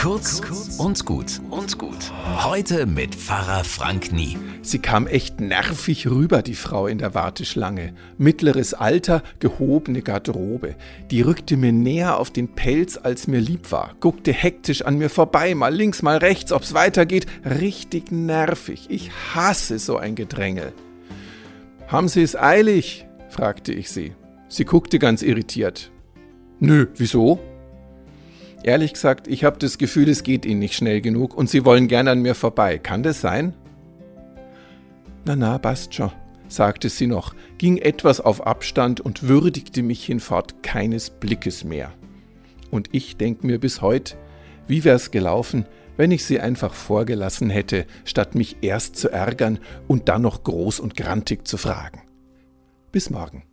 Kurz und gut und gut. Heute mit Pfarrer Frank Nie. Sie kam echt nervig rüber, die Frau in der Warteschlange. Mittleres Alter, gehobene Garderobe. Die rückte mir näher auf den Pelz, als mir lieb war. Guckte hektisch an mir vorbei, mal links, mal rechts, ob's weitergeht. Richtig nervig. Ich hasse so ein Gedrängel. Haben Sie es eilig? fragte ich sie. Sie guckte ganz irritiert. Nö, wieso? Ehrlich gesagt, ich habe das Gefühl, es geht Ihnen nicht schnell genug und Sie wollen gern an mir vorbei. Kann das sein? Na na, passt schon, sagte sie noch, ging etwas auf Abstand und würdigte mich hinfort keines Blickes mehr. Und ich denk mir bis heute, wie wär's gelaufen, wenn ich sie einfach vorgelassen hätte, statt mich erst zu ärgern und dann noch groß und grantig zu fragen. Bis morgen.